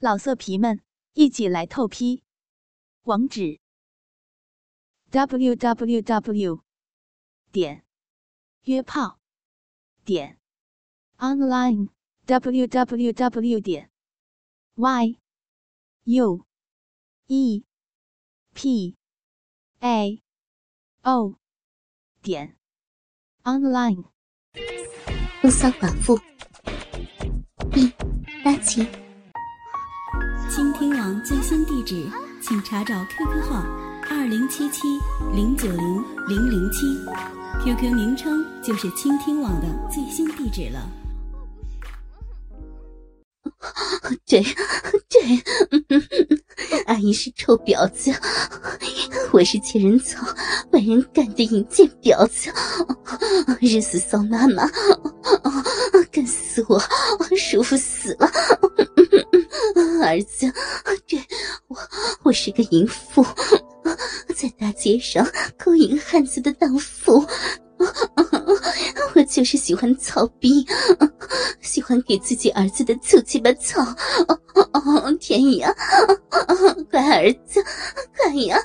老色皮们，一起来透批！网址：w w w 点约炮点 online w w w 点 y u e p a o 点 online。风骚寡妇，第八集。倾听网最新地址，请查找 QQ 号二零七七零九零零零七，QQ 名称就是倾听网的最新地址了。对对，阿姨是臭婊子，我是贱人草，万人干的淫贱婊子，日死骚妈妈，干死我，舒服死了。儿子，对我，我是个淫妇，在大街上勾引汉子的荡妇。我就是喜欢操逼，喜欢给自己儿子的粗鸡巴操。天呀，乖儿子，快呀，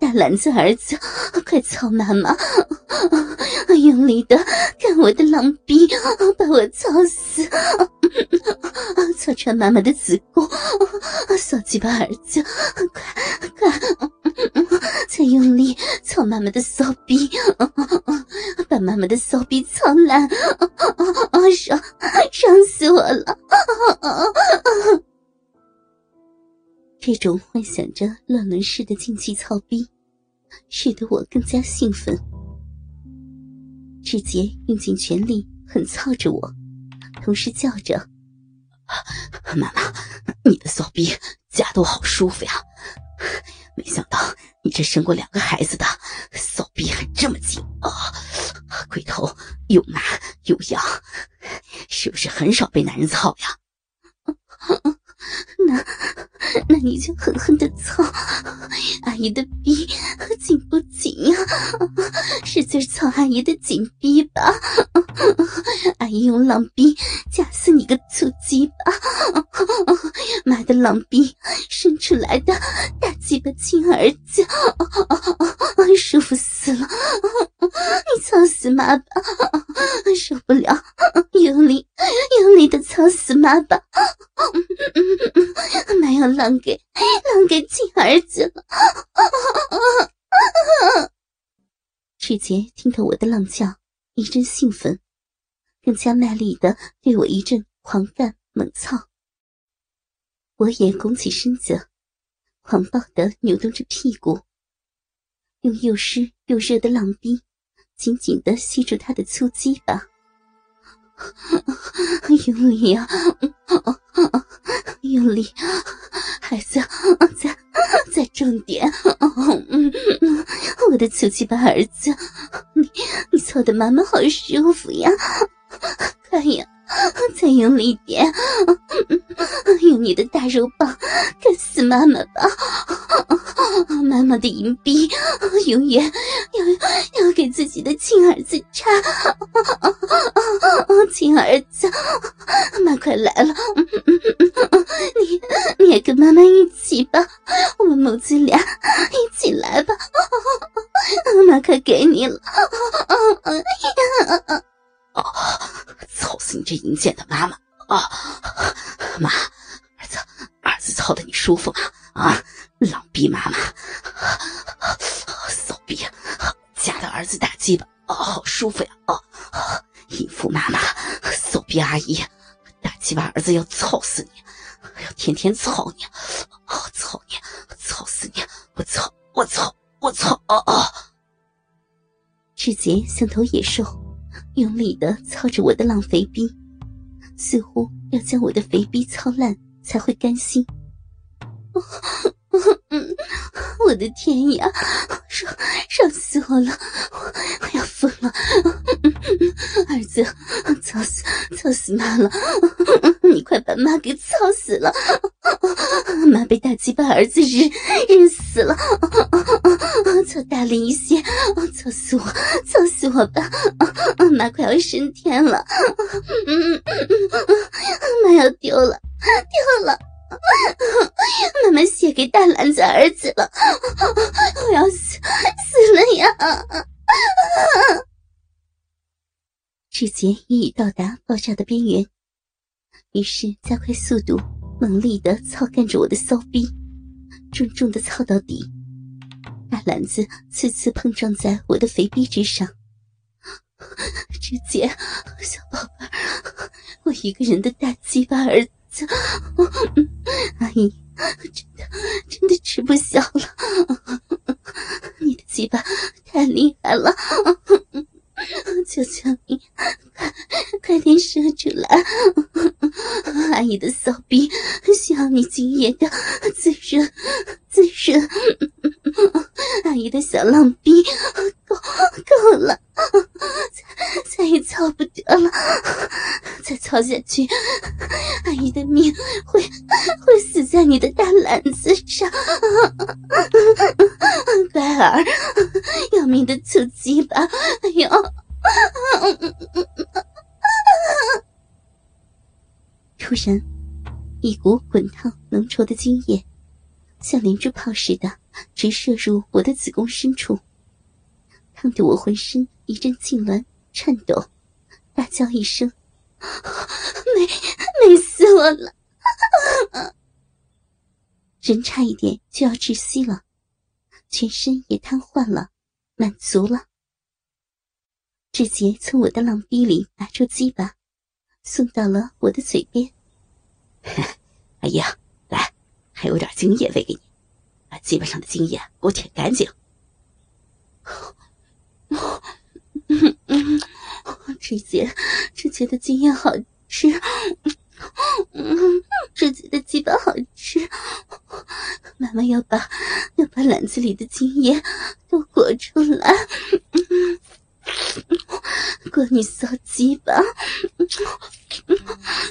大篮子儿子，快操妈妈，用力的干我的狼逼，把我操死，穿妈妈的子宫，骚鸡巴儿子，快快，再用力操妈妈的骚逼。把妈妈的骚逼操烂，爽爽死我了！这种幻想着乱伦式的禁忌操逼，使得我更加兴奋。志杰用尽全力狠操着我，同时叫着：“妈妈，你的骚逼夹得我好舒服呀！没想到你这生过两个孩子的骚逼还这么紧啊！”龟头又麻又痒，是不是很少被男人操呀？那那你就狠狠的操阿姨的逼，紧不紧呀？使劲操阿姨的紧逼吧！阿姨用狼逼夹死你个粗鸡巴！妈的狼逼生出来的大鸡巴亲儿子，舒服死了！操死妈吧！受不了，用力用力的操死妈吧！妈要让给让给亲儿子了！志杰听到我的浪叫，一阵兴奋，更加卖力的对我一阵狂干猛操。我也拱起身子，狂暴的扭动着屁股，用又湿又热的浪逼紧紧的吸住他的粗鸡巴，用力啊！用力，孩子，再再重点！我的粗鸡巴儿子，你你操的妈妈好舒服呀！快呀，再用力点！用你的大肉棒干死妈妈吧！妈妈的银币永远要要给自己的亲儿子插！亲儿子，妈快来了！你你也跟妈妈一起吧，我们母子俩一起来吧！妈快给你了！这淫贱的妈妈！啊，妈，儿子，儿子操的你舒服吗？啊，浪逼妈妈，骚逼，夹的儿子大鸡巴，哦，好舒服呀！哦，淫妇妈妈，骚逼阿姨，大鸡巴儿子要操死你，要天天操你，操你，操死你！我操，我操，我操！哦哦，志杰像头野兽，用力的操着我的浪肥逼，似乎要将我的肥逼操烂才会甘心。我的天呀，爽爽死我了！我要疯了！儿子，操死操死妈了！你快把妈给操死了！妈被大鸡巴儿子日日死了！操大力一些！操死我！操死我吧！妈快要升天了！妈要丢了，丢了！妈妈写给大篮子儿子了，我要死死了呀！志杰已已到达爆炸的边缘，于是加快速度，猛力的操干着我的骚逼，重重的操到底。大篮子次次碰撞在我的肥逼之上。直接，小宝贝，我一个人的大鸡巴儿子，阿姨真的真的吃不消了，你的鸡巴太厉害了，求求你，快快点射出来，阿姨的骚逼需要你精液的滋润滋润，阿姨的小浪逼够够了。再再也操不得了，再操下去，阿姨的命会会死在你的大篮子上。乖儿，要命的刺激吧！哎呦！突然，一股滚烫浓稠的精液，像连珠炮似的直射入我的子宫深处。烫得我浑身一阵痉挛、颤抖，大叫一声：“美美死我了！”人差一点就要窒息了，全身也瘫痪了，满足了。志杰从我的浪逼里拿出鸡巴，送到了我的嘴边。阿姨，来，还有点精液喂给你，把鸡巴上的精液给我舔干净。嗯嗯，志杰，志杰的经验好吃，嗯，志杰的鸡巴好吃，妈妈要把要把篮子里的精液都裹出来，裹你骚鸡巴，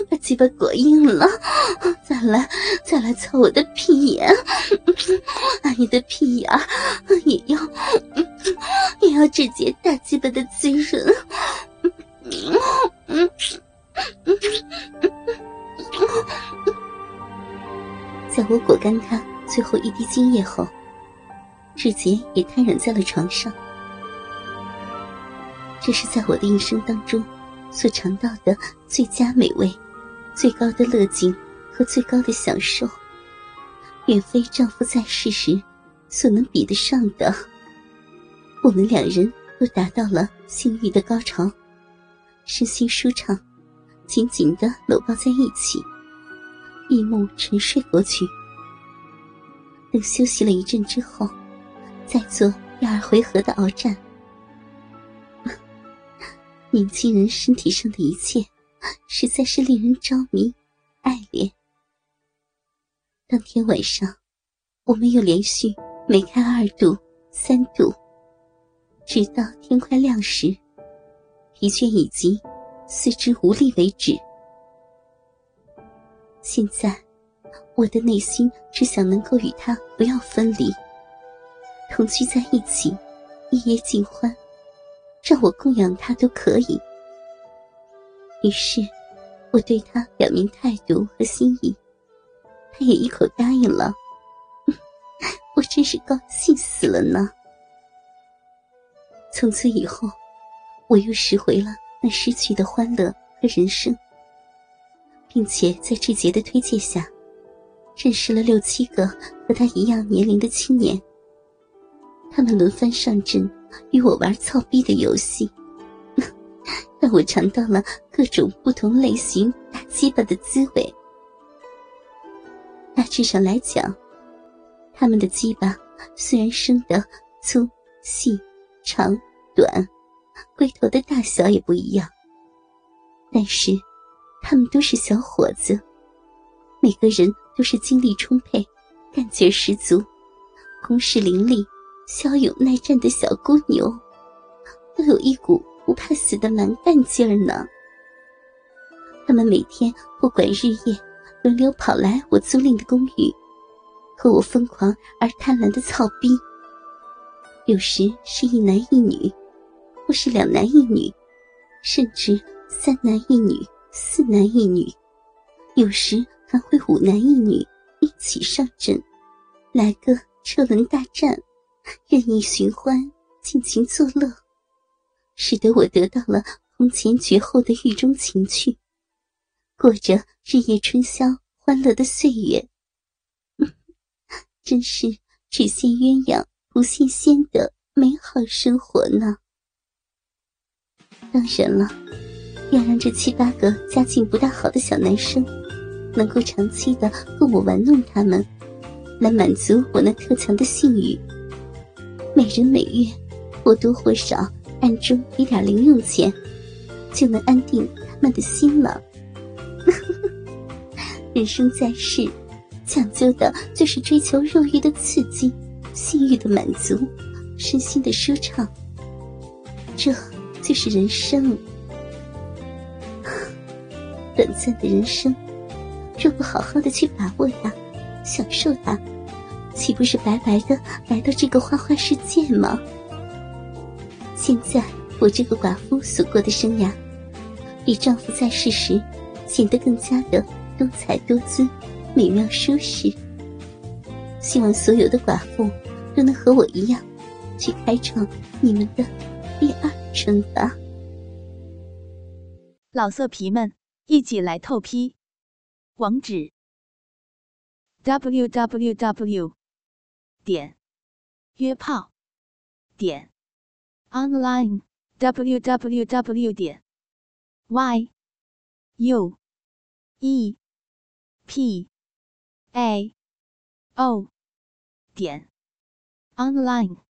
把鸡巴裹硬了，再来再来操我的屁眼，阿姨的屁眼也要。也要直接大鸡巴的滋润。我裹干他最后一滴精液后，志杰也瘫软在了床上。这是在我的一生当中所尝到的最佳美味、最高的乐境和最高的享受，远非丈夫在世时所能比得上的。我们两人都达到了性欲的高潮，身心舒畅，紧紧的搂抱在一起，一目沉睡过去。等休息了一阵之后，再做第二回合的鏖战。年轻人身体上的一切，实在是令人着迷、爱恋。当天晚上，我们又连续每开二度、三度。直到天快亮时，疲倦已极，四肢无力为止。现在，我的内心只想能够与他不要分离，同居在一起，一夜尽欢，让我供养他都可以。于是，我对他表明态度和心意，他也一口答应了。我真是高兴死了呢。从此以后，我又拾回了那失去的欢乐和人生，并且在志杰的推荐下，认识了六七个和他一样年龄的青年。他们轮番上阵，与我玩操逼的游戏，让我尝到了各种不同类型打鸡巴的滋味。大致上来讲，他们的鸡巴虽然生得粗细长。短，龟头的大小也不一样。但是，他们都是小伙子，每个人都是精力充沛、干劲十足、攻势凌厉、骁勇耐战的小姑牛，都有一股不怕死的蛮干劲儿呢。他们每天不管日夜，轮流跑来我租赁的公寓，和我疯狂而贪婪的操逼。有时是一男一女。或是两男一女，甚至三男一女、四男一女，有时还会五男一女一起上阵。来个车轮大战，任意寻欢，尽情作乐，使得我得到了空前绝后的狱中情趣，过着日夜春宵、欢乐的岁月。真是只羡鸳鸯不羡仙的美好生活呢。当然了，要让这七八个家境不大好的小男生能够长期的供我玩弄他们，来满足我那特强的性欲，每人每月或多或少暗中给点零用钱，就能安定他们的心了。人生在世，讲究的就是追求肉欲的刺激、性欲的满足、身心的舒畅。这。就是人生，短暂的人生，若不好好的去把握它、享受它，岂不是白白的来到这个花花世界吗？现在我这个寡妇所过的生涯，比丈夫在世时显得更加的多彩多姿、美妙舒适。希望所有的寡妇都能和我一样，去开创你们的第二。春吧，老色皮们一起来透批，网址：w w w 点约炮点 online w w w 点 y u e p a o 点 online。